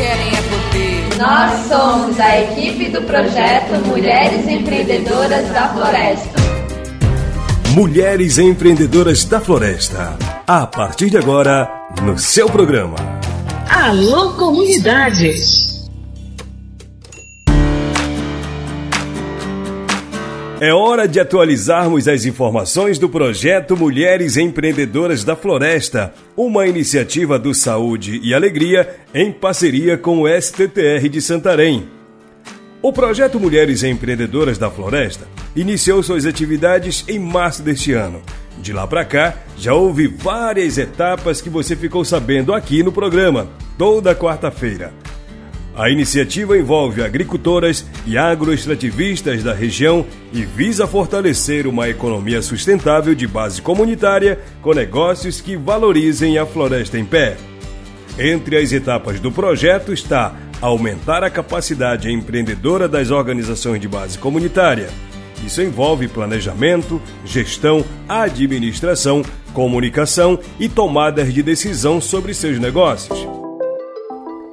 querem é poder. Nós somos a equipe do projeto Mulheres Empreendedoras da Floresta. Mulheres Empreendedoras da Floresta. A partir de agora, no seu programa. Alô, comunidade! É hora de atualizarmos as informações do projeto Mulheres Empreendedoras da Floresta, uma iniciativa do Saúde e Alegria em parceria com o STTR de Santarém. O projeto Mulheres Empreendedoras da Floresta iniciou suas atividades em março deste ano. De lá para cá, já houve várias etapas que você ficou sabendo aqui no programa, toda quarta-feira. A iniciativa envolve agricultoras e agroextrativistas da região e visa fortalecer uma economia sustentável de base comunitária com negócios que valorizem a floresta em pé. Entre as etapas do projeto está aumentar a capacidade empreendedora das organizações de base comunitária. Isso envolve planejamento, gestão, administração, comunicação e tomadas de decisão sobre seus negócios.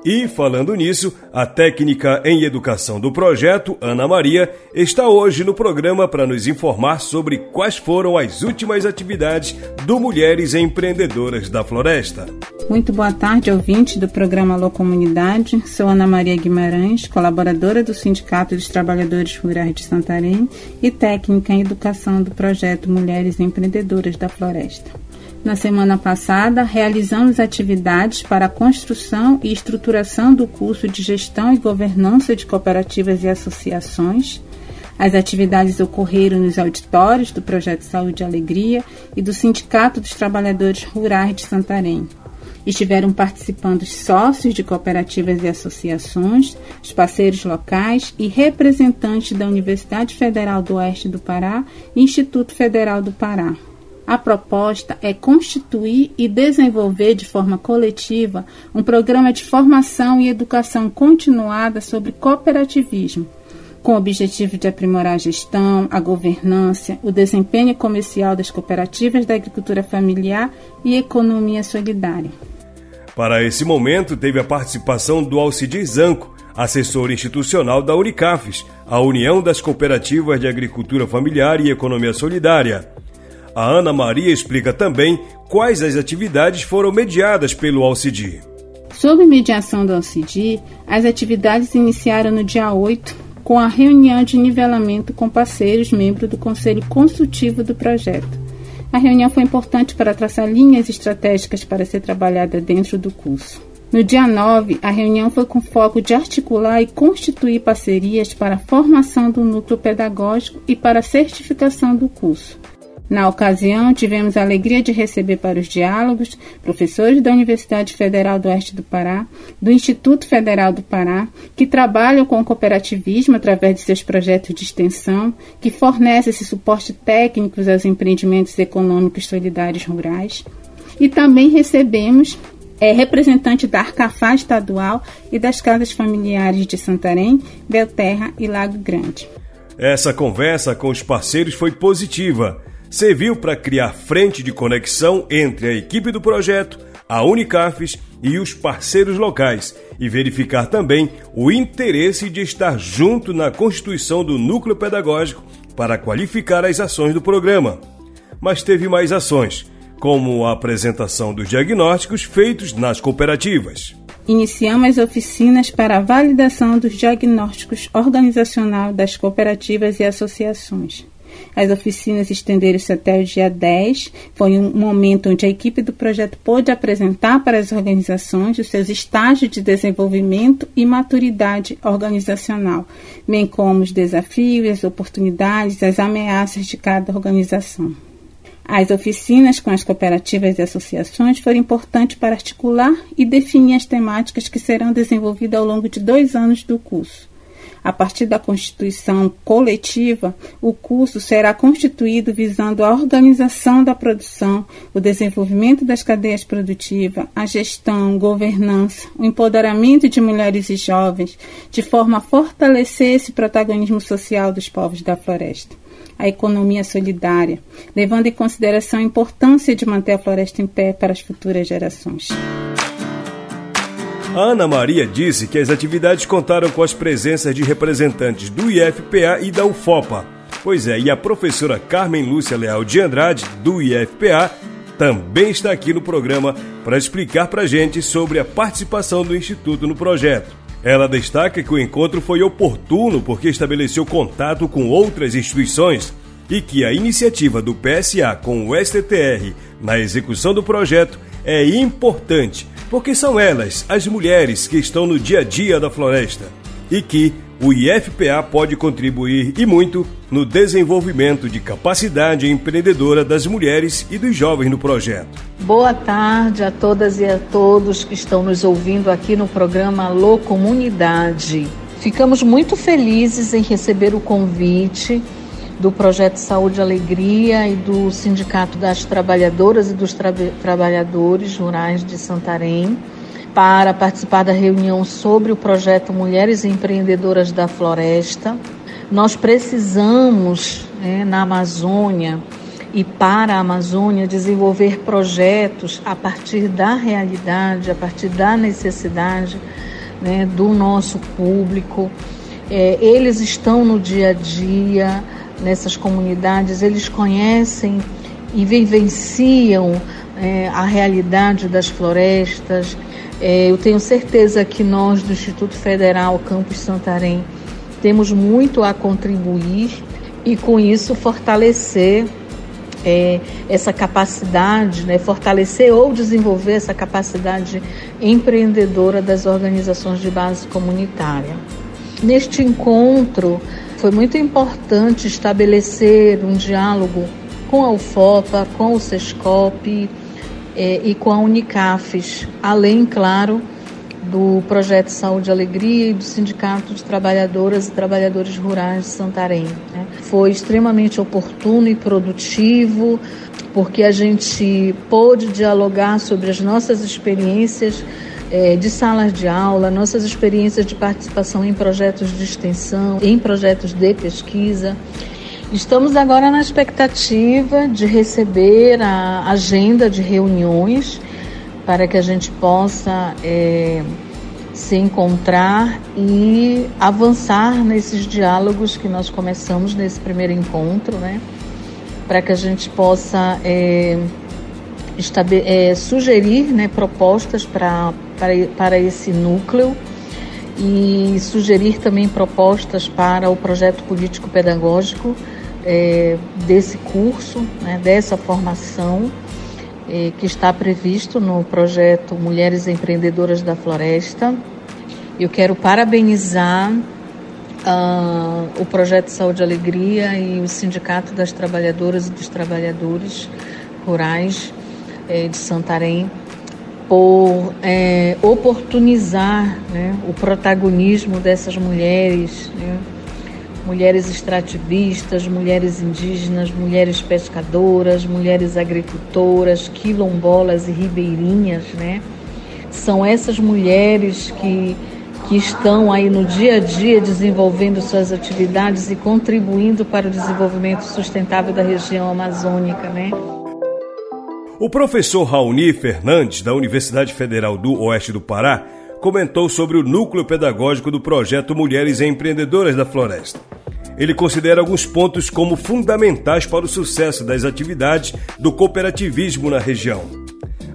E, falando nisso, a técnica em educação do projeto, Ana Maria, está hoje no programa para nos informar sobre quais foram as últimas atividades do Mulheres Empreendedoras da Floresta. Muito boa tarde, ouvinte do programa Alô Comunidade. Sou Ana Maria Guimarães, colaboradora do Sindicato dos Trabalhadores Rurais de Santarém e técnica em educação do projeto Mulheres Empreendedoras da Floresta. Na semana passada, realizamos atividades para a construção e estruturação do curso de Gestão e Governança de Cooperativas e Associações. As atividades ocorreram nos auditórios do Projeto Saúde e Alegria e do Sindicato dos Trabalhadores Rurais de Santarém. Estiveram participando os sócios de cooperativas e associações, os parceiros locais e representantes da Universidade Federal do Oeste do Pará e Instituto Federal do Pará. A proposta é constituir e desenvolver de forma coletiva um programa de formação e educação continuada sobre cooperativismo, com o objetivo de aprimorar a gestão, a governança, o desempenho comercial das cooperativas da agricultura familiar e economia solidária. Para esse momento, teve a participação do Alcidir Zanco, assessor institucional da Unicafes, a União das Cooperativas de Agricultura Familiar e Economia Solidária. A Ana Maria explica também quais as atividades foram mediadas pelo Alcidi. Sob mediação do Alcidi, as atividades iniciaram no dia 8, com a reunião de nivelamento com parceiros membros do Conselho Consultivo do projeto. A reunião foi importante para traçar linhas estratégicas para ser trabalhada dentro do curso. No dia 9, a reunião foi com foco de articular e constituir parcerias para a formação do núcleo pedagógico e para a certificação do curso. Na ocasião, tivemos a alegria de receber para os diálogos professores da Universidade Federal do Oeste do Pará, do Instituto Federal do Pará, que trabalham com o cooperativismo através de seus projetos de extensão, que fornecem esse suporte técnico aos empreendimentos econômicos solidários rurais. E também recebemos é representante da Arcafá estadual e das casas familiares de Santarém, Belterra e Lago Grande. Essa conversa com os parceiros foi positiva serviu para criar frente de conexão entre a equipe do projeto, a Unicafes e os parceiros locais e verificar também o interesse de estar junto na constituição do núcleo pedagógico para qualificar as ações do programa. Mas teve mais ações, como a apresentação dos diagnósticos feitos nas cooperativas. Iniciamos oficinas para a validação dos diagnósticos organizacional das cooperativas e associações. As oficinas estenderam-se até o dia 10. Foi um momento onde a equipe do projeto pôde apresentar para as organizações os seus estágios de desenvolvimento e maturidade organizacional, bem como os desafios, as oportunidades, as ameaças de cada organização. As oficinas com as cooperativas e associações foram importantes para articular e definir as temáticas que serão desenvolvidas ao longo de dois anos do curso. A partir da constituição coletiva, o curso será constituído visando a organização da produção, o desenvolvimento das cadeias produtivas, a gestão, governança, o empoderamento de mulheres e jovens, de forma a fortalecer esse protagonismo social dos povos da floresta a economia solidária, levando em consideração a importância de manter a floresta em pé para as futuras gerações. A Ana Maria disse que as atividades contaram com as presenças de representantes do IFPA e da UFOPA. Pois é, e a professora Carmen Lúcia Leal de Andrade, do IFPA, também está aqui no programa para explicar para a gente sobre a participação do Instituto no projeto. Ela destaca que o encontro foi oportuno porque estabeleceu contato com outras instituições e que a iniciativa do PSA com o STTR na execução do projeto é importante, porque são elas, as mulheres, que estão no dia a dia da floresta e que o IFPA pode contribuir e muito no desenvolvimento de capacidade empreendedora das mulheres e dos jovens no projeto. Boa tarde a todas e a todos que estão nos ouvindo aqui no programa Alô Comunidade. Ficamos muito felizes em receber o convite do Projeto Saúde e Alegria e do Sindicato das Trabalhadoras e dos Tra Trabalhadores Rurais de Santarém para participar da reunião sobre o projeto Mulheres Empreendedoras da Floresta. Nós precisamos, né, na Amazônia e para a Amazônia, desenvolver projetos a partir da realidade, a partir da necessidade né, do nosso público. É, eles estão no dia a dia, nessas comunidades, eles conhecem e vivenciam é, a realidade das florestas. É, eu tenho certeza que nós do Instituto Federal Campus Santarém temos muito a contribuir e com isso fortalecer é, essa capacidade, né, fortalecer ou desenvolver essa capacidade empreendedora das organizações de base comunitária. Neste encontro, foi muito importante estabelecer um diálogo com a UFOPA, com o SESCOP eh, e com a Unicafes, além, claro, do Projeto Saúde e Alegria e do Sindicato de Trabalhadoras e Trabalhadores Rurais de Santarém. Né? Foi extremamente oportuno e produtivo, porque a gente pôde dialogar sobre as nossas experiências é, de salas de aula, nossas experiências de participação em projetos de extensão, em projetos de pesquisa. Estamos agora na expectativa de receber a agenda de reuniões para que a gente possa é, se encontrar e avançar nesses diálogos que nós começamos nesse primeiro encontro, né? Para que a gente possa é, é, sugerir né, propostas para para, para esse núcleo e sugerir também propostas para o projeto político-pedagógico é, desse curso, né, dessa formação é, que está previsto no projeto Mulheres Empreendedoras da Floresta. Eu quero parabenizar uh, o projeto Saúde e Alegria e o Sindicato das Trabalhadoras e dos Trabalhadores Rurais é, de Santarém por é, oportunizar né, o protagonismo dessas mulheres, né, mulheres extrativistas, mulheres indígenas, mulheres pescadoras, mulheres agricultoras, quilombolas e ribeirinhas, né? São essas mulheres que, que estão aí no dia a dia desenvolvendo suas atividades e contribuindo para o desenvolvimento sustentável da região amazônica, né? O professor Raoni Fernandes, da Universidade Federal do Oeste do Pará, comentou sobre o núcleo pedagógico do projeto Mulheres Empreendedoras da Floresta. Ele considera alguns pontos como fundamentais para o sucesso das atividades do cooperativismo na região.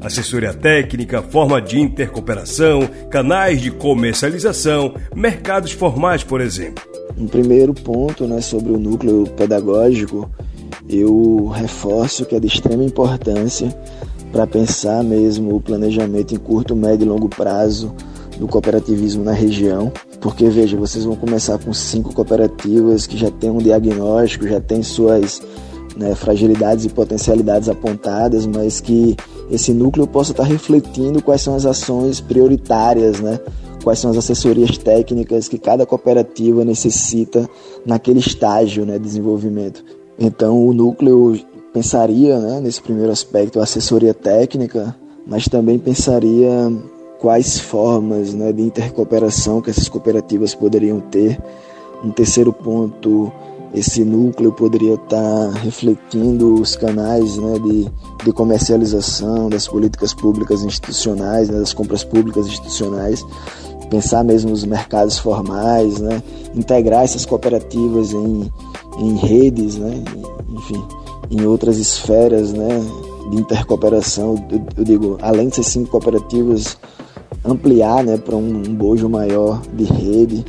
Assessoria técnica, forma de intercooperação, canais de comercialização, mercados formais, por exemplo. Um primeiro ponto né, sobre o núcleo pedagógico eu reforço que é de extrema importância para pensar mesmo o planejamento em curto, médio e longo prazo do cooperativismo na região. Porque veja, vocês vão começar com cinco cooperativas que já têm um diagnóstico, já têm suas né, fragilidades e potencialidades apontadas, mas que esse núcleo possa estar refletindo quais são as ações prioritárias, né? quais são as assessorias técnicas que cada cooperativa necessita naquele estágio né, de desenvolvimento. Então o núcleo pensaria, né, nesse primeiro aspecto, a assessoria técnica, mas também pensaria quais formas né, de intercooperação que essas cooperativas poderiam ter. Um terceiro ponto esse núcleo poderia estar refletindo os canais né, de, de comercialização das políticas públicas institucionais, né, das compras públicas institucionais, pensar mesmo nos mercados formais, né, integrar essas cooperativas em, em redes, né, enfim, em outras esferas né, de intercooperação. Eu, digo, além de ser cinco cooperativas, ampliar né, para um, um bojo maior de rede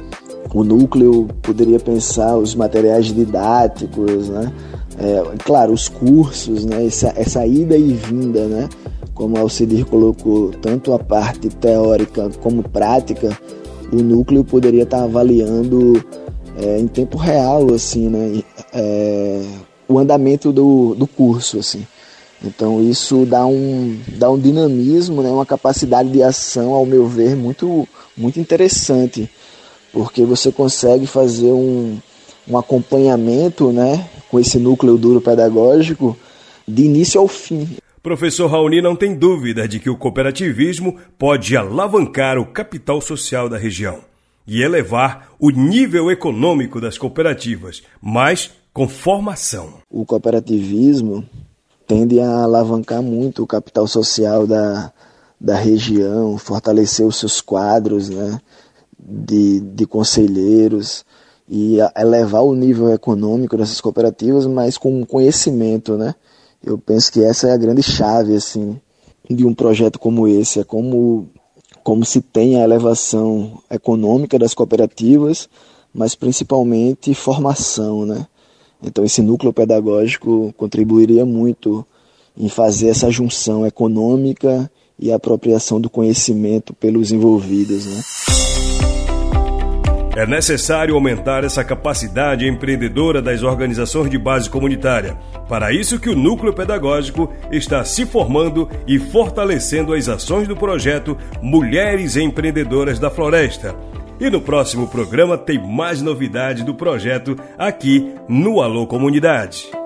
o núcleo poderia pensar os materiais didáticos, né? É, claro, os cursos, né? Essa, essa ida e vinda, né? Como Alcidir colocou, tanto a parte teórica como prática, o núcleo poderia estar avaliando é, em tempo real, assim, né? É, o andamento do, do curso, assim. Então isso dá um, dá um dinamismo, né? uma capacidade de ação, ao meu ver, muito, muito interessante porque você consegue fazer um, um acompanhamento né, com esse núcleo duro pedagógico de início ao fim. Professor Raoni não tem dúvida de que o cooperativismo pode alavancar o capital social da região e elevar o nível econômico das cooperativas, mas com formação. O cooperativismo tende a alavancar muito o capital social da, da região, fortalecer os seus quadros, né? de, de conselheiros e elevar o nível econômico dessas cooperativas, mas com conhecimento, né? Eu penso que essa é a grande chave, assim, de um projeto como esse, é como, como se tem a elevação econômica das cooperativas, mas principalmente formação, né? Então esse núcleo pedagógico contribuiria muito em fazer essa junção econômica e apropriação do conhecimento pelos envolvidos, né? É necessário aumentar essa capacidade empreendedora das organizações de base comunitária. Para isso que o núcleo pedagógico está se formando e fortalecendo as ações do projeto Mulheres Empreendedoras da Floresta. E no próximo programa tem mais novidade do projeto aqui no Alô Comunidade.